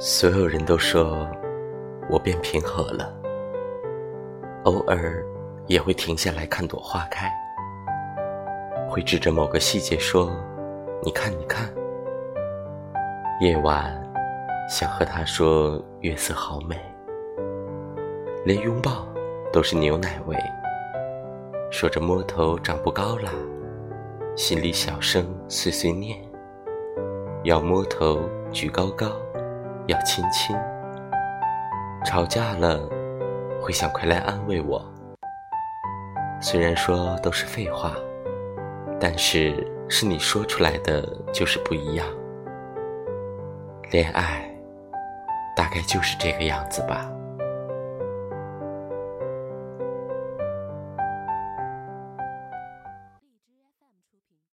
所有人都说我变平和了，偶尔也会停下来看朵花开，会指着某个细节说：“你看，你看。”夜晚想和他说月色好美，连拥抱都是牛奶味，说着摸头长不高啦，心里小声碎碎念，要摸头举高高。要亲亲，吵架了会想快来安慰我。虽然说都是废话，但是是你说出来的就是不一样。恋爱大概就是这个样子吧。